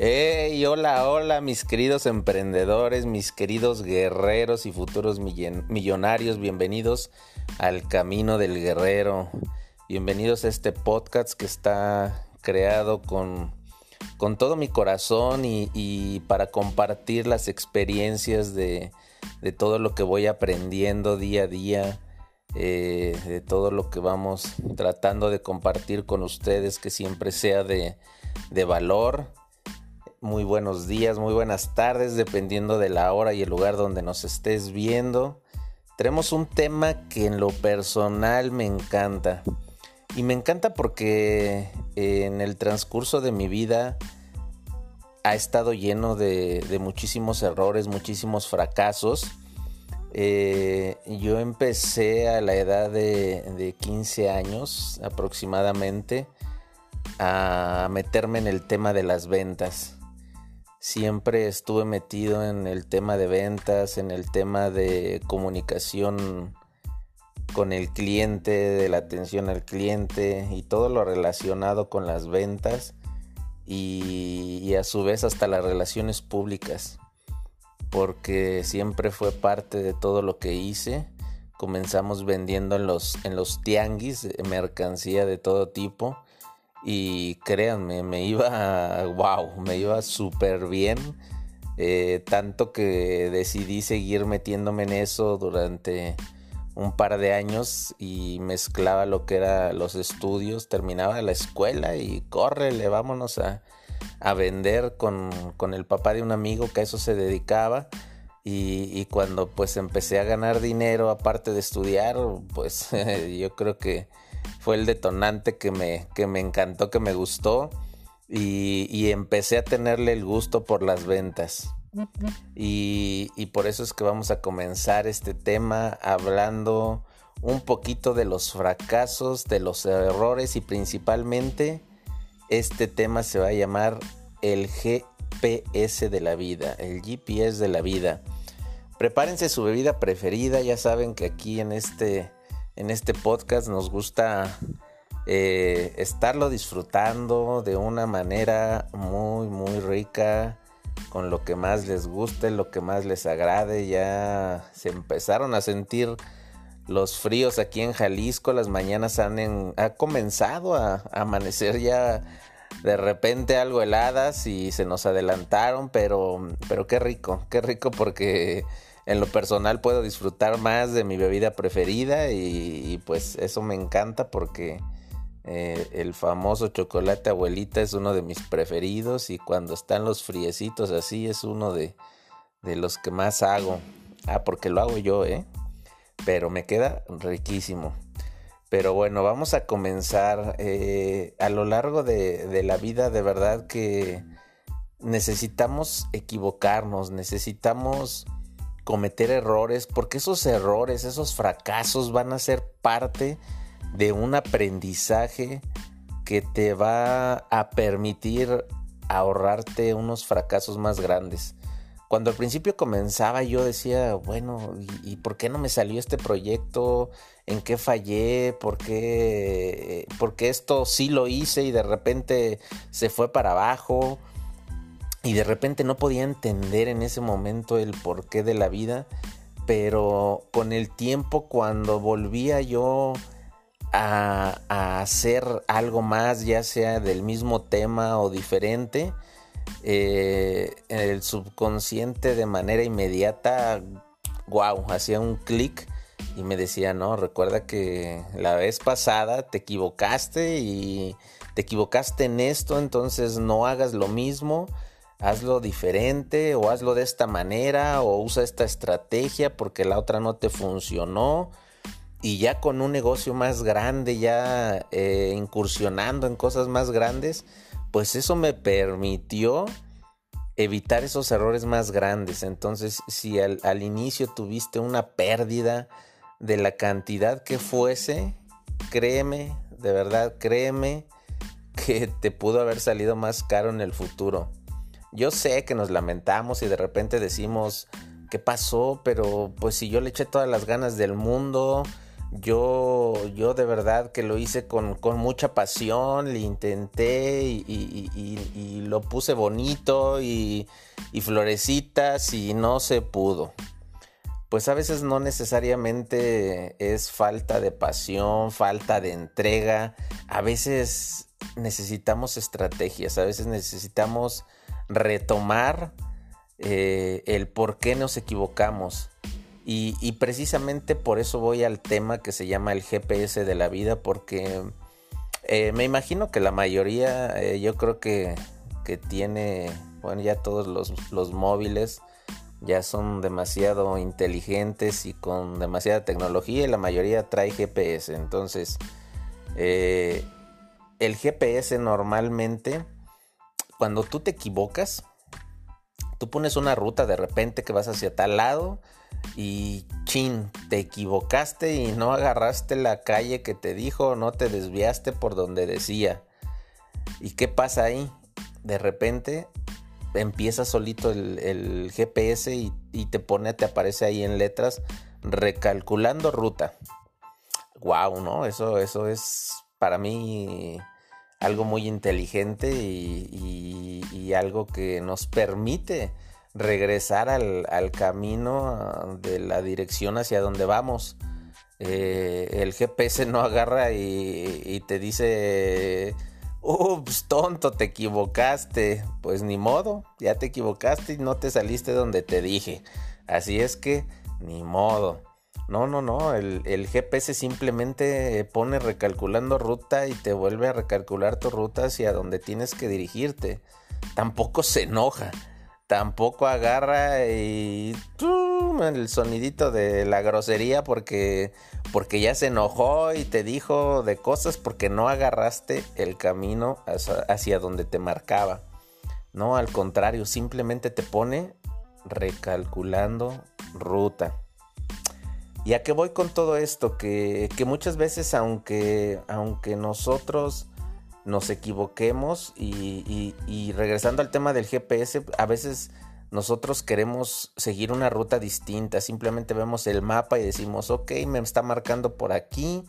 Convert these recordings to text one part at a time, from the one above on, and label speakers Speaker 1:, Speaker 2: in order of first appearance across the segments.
Speaker 1: Hey, hola, hola, mis queridos emprendedores, mis queridos guerreros y futuros millonarios, bienvenidos al Camino del Guerrero. Bienvenidos a este podcast que está creado con, con todo mi corazón y, para compartir las experiencias de, de, todo lo que voy aprendiendo día a día, eh, de todo lo que vamos tratando de compartir con ustedes, que siempre sea de, de valor muy buenos días, muy buenas tardes, dependiendo de la hora y el lugar donde nos estés viendo. Tenemos un tema que en lo personal me encanta. Y me encanta porque en el transcurso de mi vida ha estado lleno de, muchísimos errores, muchísimos fracasos. Eh, yo empecé a la edad de, de 15 años aproximadamente a meterme en el tema de las ventas siempre estuve metido en el tema de ventas, en el tema de comunicación con el cliente, de la atención al cliente y todo lo relacionado con las ventas y, a su vez hasta las relaciones públicas, porque siempre fue parte de todo lo que hice. Comenzamos vendiendo en los, en los tianguis mercancía de todo tipo y créanme, me iba, wow, me iba súper bien. Eh, tanto que decidí seguir metiéndome en eso durante un par de años y mezclaba lo que era los estudios, terminaba la escuela y córrele, vámonos a, a vender con, con, el papá de un amigo que a eso se dedicaba. Y, y cuando pues empecé a ganar dinero aparte de estudiar, pues yo creo que fue el detonante que me, que me encantó, que me gustó y, empecé a tenerle el gusto por las ventas. Y, y, por eso es que vamos a comenzar este tema hablando un poquito de los fracasos, de los errores y principalmente este tema se va a llamar el GPS de la vida, el GPS de la vida. Prepárense su bebida preferida, ya saben que aquí en este en este podcast nos gusta eh, estarlo disfrutando de una manera muy, muy rica, con lo que más les guste, lo que más les agrade. Ya se empezaron a sentir los fríos aquí en Jalisco, las mañanas han ha comenzado a, a amanecer ya de repente algo heladas y se nos adelantaron, pero, pero qué rico, qué rico porque en lo personal puedo disfrutar más de mi bebida preferida y, pues eso me encanta porque eh, el famoso chocolate abuelita es uno de mis preferidos y cuando están los friecitos así es uno de, los que más hago. Ah, porque lo hago yo, ¿eh? Pero me queda riquísimo. Pero bueno, vamos a comenzar. Eh, a lo largo de, de la vida, de verdad que necesitamos equivocarnos, necesitamos cometer errores, porque esos errores, esos fracasos van a ser parte de un aprendizaje que te va a permitir ahorrarte unos fracasos más grandes. Cuando al principio comenzaba yo decía, bueno, ¿y, por qué no me salió este proyecto? ¿En qué fallé? ¿Por qué, ¿Por qué esto sí lo hice y de repente se fue para abajo? Y de repente no podía entender en ese momento el porqué de la vida, pero con el tiempo cuando volvía yo a, hacer algo más, ya sea del mismo tema o diferente, eh, el subconsciente de manera inmediata, wow, hacía un clic y me decía, no, recuerda que la vez pasada te equivocaste y te equivocaste en esto, entonces no hagas lo mismo hazlo diferente o hazlo de esta manera o usa esta estrategia porque la otra no te funcionó y ya con un negocio más grande, ya eh, incursionando en cosas más grandes, pues eso me permitió evitar esos errores más grandes. Entonces, si al, al inicio tuviste una pérdida de la cantidad que fuese, créeme, de verdad, créeme que te pudo haber salido más caro en el futuro. Yo sé que nos lamentamos y de repente decimos, ¿qué pasó? Pero pues si yo le eché todas las ganas del mundo, Yo, yo de verdad que lo hice con, mucha pasión, le intenté y, lo puse bonito y, y florecitas y no se pudo. Pues a veces no necesariamente es falta de pasión, falta de entrega, a veces necesitamos estrategias, a veces necesitamos retomar eh, el por qué nos equivocamos. Y, precisamente por eso voy al tema que se llama el GPS de la vida, porque eh, me imagino que la mayoría, eh, yo creo que, que, tiene, bueno, ya todos los, los, móviles ya son demasiado inteligentes y con demasiada tecnología y la mayoría trae GPS. Entonces, el GPS normalmente, cuando tú te equivocas, tú pones una ruta de repente que vas hacia tal lado y chin, te equivocaste y no agarraste la calle que te dijo, no te desviaste por donde decía. ¿Y qué pasa ahí? De repente empieza solito el, GPS y, y, te pone, te aparece ahí en letras recalculando ruta. Wow, ¿no? Eso, eso es para mí algo muy inteligente y, algo que nos permite regresar al, camino de la dirección hacia donde vamos. Eh, el GPS no agarra y, te dice, ups, tonto, te equivocaste. Pues ni modo, ya te equivocaste y no te saliste donde te dije. Así es que, ni modo. No, no, no, el, GPS simplemente pone recalculando ruta y te vuelve a recalcular tu ruta hacia donde tienes que dirigirte. Tampoco se enoja, tampoco agarra y el sonidito de la grosería porque, porque ya se enojó y te dijo de cosas porque no agarraste el camino hacia donde te marcaba. No, al contrario, simplemente te pone recalculando ruta. ¿Y a qué voy con todo esto? Que, muchas veces aunque, aunque nosotros nos equivoquemos y, regresando al tema del GPS, a veces nosotros queremos seguir una ruta distinta, simplemente vemos el mapa y decimos, ok, me está marcando por aquí,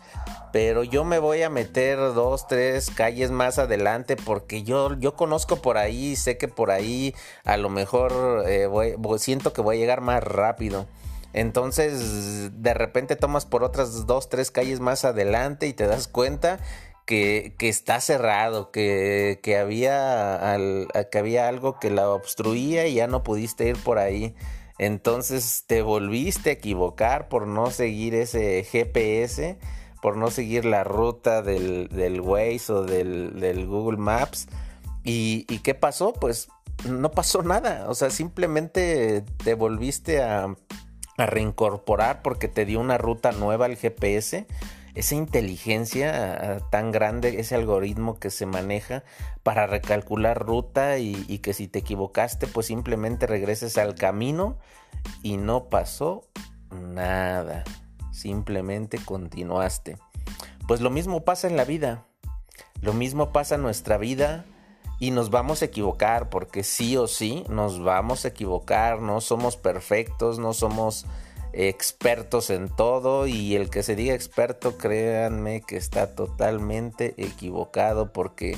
Speaker 1: pero yo me voy a meter dos, tres calles más adelante porque yo, yo conozco por ahí, sé que por ahí a lo mejor eh, siento que voy a llegar más rápido. Entonces, de repente tomas por otras dos, tres calles más adelante y te das cuenta que, está cerrado, que, había que había algo que la obstruía y ya no pudiste ir por ahí. Entonces te volviste a equivocar por no seguir ese GPS, por no seguir la ruta del, del Waze o del, Google Maps. ¿Y, ¿Y qué pasó? Pues no pasó nada. O sea, simplemente te volviste a a reincorporar porque te dio una ruta nueva al GPS. Esa inteligencia tan grande, ese algoritmo que se maneja para recalcular ruta y, que si te equivocaste, pues simplemente regreses al camino y no pasó nada. Simplemente continuaste. Pues lo mismo pasa en la vida. Lo mismo pasa en nuestra vida y nos vamos a equivocar porque sí o sí nos vamos a equivocar, no somos perfectos, no somos expertos en todo y el que se diga experto créanme que está totalmente equivocado porque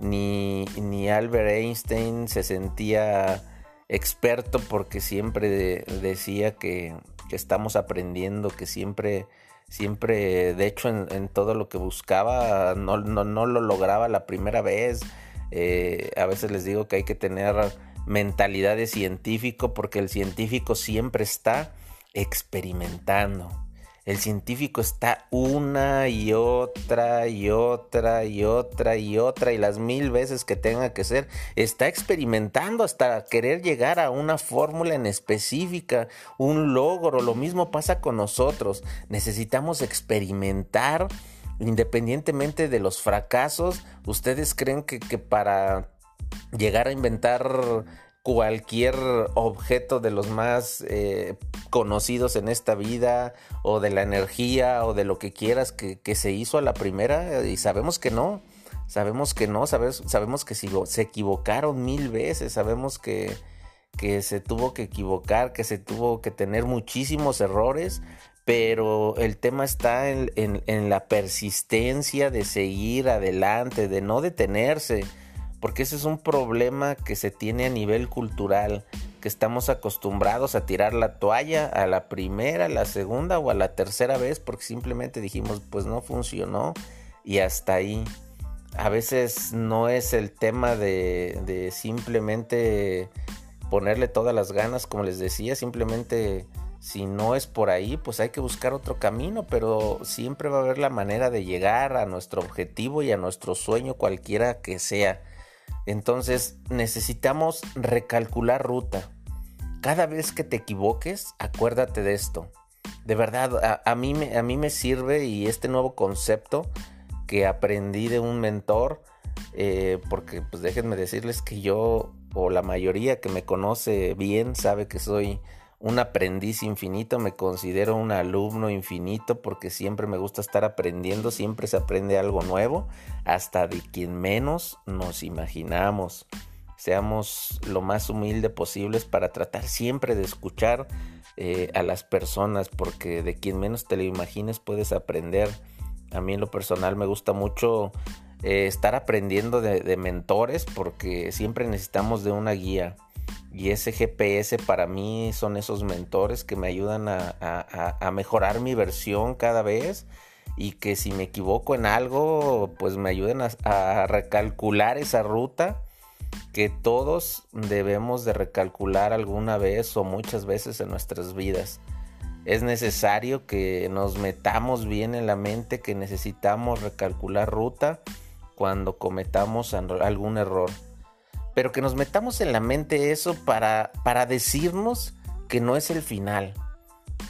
Speaker 1: ni, ni Albert Einstein se sentía experto porque siempre decía que, estamos aprendiendo, que siempre, siempre, de hecho en, todo lo que buscaba no, no lo lograba la primera vez eh, a veces les digo que hay que tener mentalidad de científico porque el científico siempre está experimentando. El científico está una y otra y otra y otra y otra y las mil veces que tenga que ser, está experimentando hasta querer llegar a una fórmula en específica, un logro. Lo mismo pasa con nosotros. Necesitamos experimentar independientemente de los fracasos, ¿ustedes creen que, para llegar a inventar cualquier objeto de los más eh, conocidos en esta vida o de la energía o de lo que quieras que, se hizo a la primera y sabemos que no, sabemos que no, sabemos, sabemos que se equivocaron mil veces, sabemos que, que se tuvo que equivocar, que se tuvo que tener muchísimos errores, pero el tema está en, la persistencia de seguir adelante, de no detenerse, porque ese es un problema que se tiene a nivel cultural, que estamos acostumbrados a tirar la toalla a la primera, a la segunda o a la tercera vez, porque simplemente dijimos, pues no funcionó y hasta ahí. A veces no es el tema de, de simplemente ponerle todas las ganas, como les decía, simplemente si no es por ahí, pues hay que buscar otro camino, pero siempre va a haber la manera de llegar a nuestro objetivo y a nuestro sueño, cualquiera que sea. Entonces necesitamos recalcular ruta. Cada vez que te equivoques, acuérdate de esto. De verdad, a, mí, me, a mí me sirve y este nuevo concepto que aprendí de un mentor, eh, porque pues déjenme decirles que yo, o la mayoría que me conoce bien, sabe que soy un aprendiz infinito, me considero un alumno infinito porque siempre me gusta estar aprendiendo, siempre se aprende algo nuevo, hasta de quien menos nos imaginamos. Seamos lo más humilde posibles para tratar siempre de escuchar eh, a las personas porque de quien menos te lo imagines puedes aprender. A mí en lo personal me gusta mucho eh, estar aprendiendo de mentores porque siempre necesitamos de una guía y ese GPS para mí son esos mentores que me ayudan a, mejorar mi versión cada vez y que si me equivoco en algo, pues me ayuden a, recalcular esa ruta que todos debemos de recalcular alguna vez o muchas veces en nuestras vidas. Es necesario que nos metamos bien en la mente que necesitamos recalcular ruta cuando cometamos algún error pero que nos metamos en la mente eso para, para decirnos que no es el final,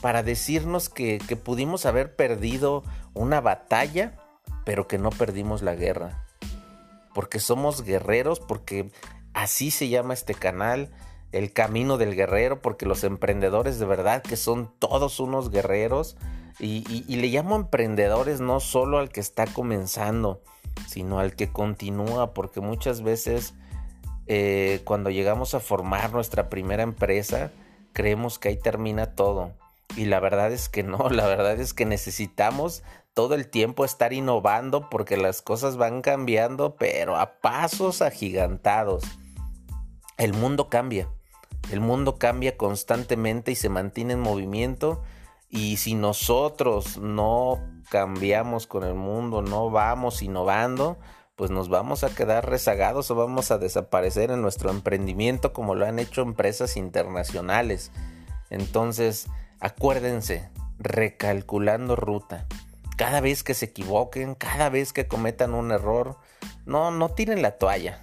Speaker 1: para decirnos que, pudimos haber perdido una batalla, pero que no perdimos la guerra. Porque somos guerreros, porque así se llama este canal, el camino del guerrero, porque los emprendedores de verdad que son todos unos guerreros. Y, y, le llamo emprendedores no solo al que está comenzando, sino al que continúa, porque muchas veces eh, cuando llegamos a formar nuestra primera empresa, creemos que ahí termina todo. Y la verdad es que no, la verdad es que necesitamos todo el tiempo estar innovando porque las cosas van cambiando, pero a pasos agigantados. El mundo cambia, el mundo cambia constantemente y se mantiene en movimiento. Y si nosotros no cambiamos con el mundo, no vamos innovando, pues nos vamos a quedar rezagados o vamos a desaparecer en nuestro emprendimiento como lo han hecho empresas internacionales. Entonces, acuérdense, recalculando ruta. Cada vez que se equivoquen, cada vez que cometan un error, no, no tiren la toalla.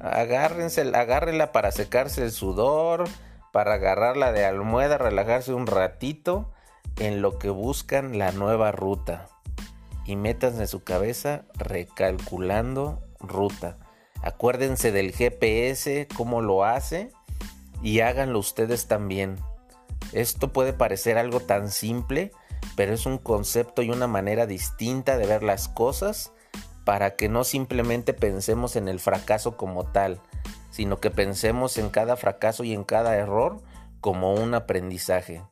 Speaker 1: Agárrense, agárrenla para secarse el sudor, para agarrarla de almohada, relajarse un ratito en lo que buscan la nueva ruta y métanse en su cabeza recalculando ruta. Acuérdense del GPS, cómo lo hace y háganlo ustedes también. Esto puede parecer algo tan simple, pero es un concepto y una manera distinta de ver las cosas para que no simplemente pensemos en el fracaso como tal, sino que pensemos en cada fracaso y en cada error como un aprendizaje.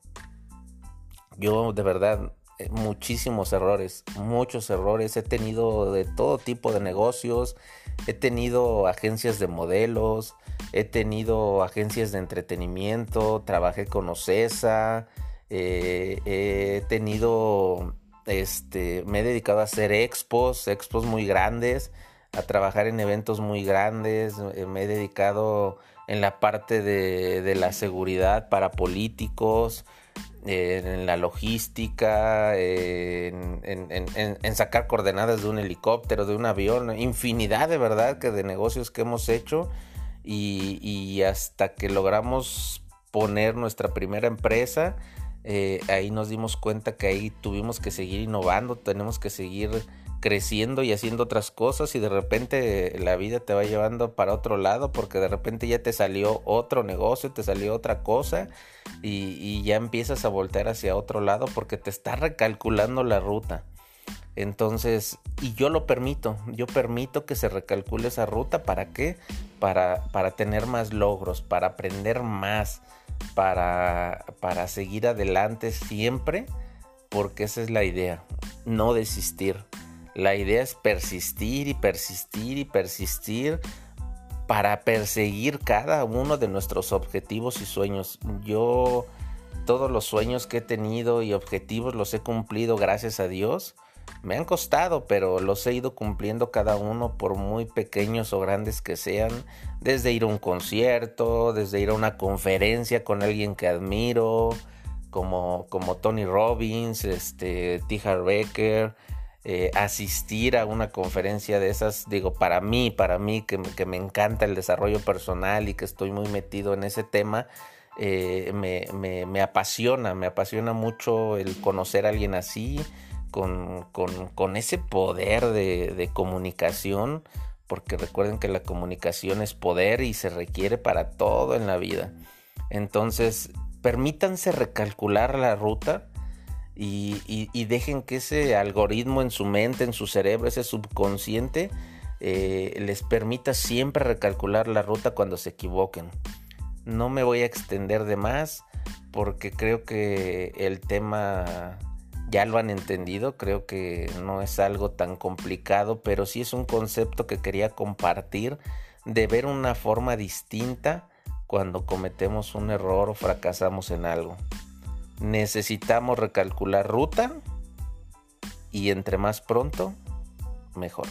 Speaker 1: Yo de verdad muchísimos errores, muchos errores. He tenido de todo tipo de negocios, he tenido agencias de modelos, he tenido agencias de entretenimiento, trabajé con Ocesa, eh, he tenido, este, me he dedicado a hacer expos, expos muy grandes, a trabajar en eventos muy grandes, eh, me he dedicado en la parte de la seguridad para políticos, en la logística, en, sacar coordenadas de un helicóptero, de un avión, infinidad de verdad que de negocios que hemos hecho y, hasta que logramos poner nuestra primera empresa, eh, ahí nos dimos cuenta que ahí tuvimos que seguir innovando, tenemos que seguir creciendo y haciendo otras cosas y de repente la vida te va llevando para otro lado porque de repente ya te salió otro negocio, te salió otra cosa y, ya empiezas a voltear hacia otro lado porque te está recalculando la ruta. Entonces, y yo lo permito, yo permito que se recalcule esa ruta. ¿Para qué? Para, para tener más logros, para aprender más, para, para seguir adelante siempre porque esa es la idea, no desistir. La idea es persistir y persistir y persistir para perseguir cada uno de nuestros objetivos y sueños. Yo todos los sueños que he tenido y objetivos los he cumplido gracias a Dios. Me han costado, pero los he ido cumpliendo cada uno por muy pequeños o grandes que sean. Desde ir a un concierto, desde ir a una conferencia con alguien que admiro, como, como Tony Robbins, este, T. Becker, eh, asistir a una conferencia de esas, digo, para mí, para mí que, que, me encanta el desarrollo personal y que estoy muy metido en ese tema, eh, me, me, me, apasiona, me apasiona mucho el conocer a alguien así, con, con, con ese poder de, de comunicación, porque recuerden que la comunicación es poder y se requiere para todo en la vida. Entonces, permítanse recalcular la ruta y, dejen que ese algoritmo en su mente, en su cerebro, ese subconsciente, eh, les permita siempre recalcular la ruta cuando se equivoquen. No me voy a extender de más porque creo que el tema ya lo han entendido, creo que no es algo tan complicado, pero sí es un concepto que quería compartir de ver una forma distinta cuando cometemos un error o fracasamos en algo. Necesitamos recalcular ruta y entre más pronto, mejor.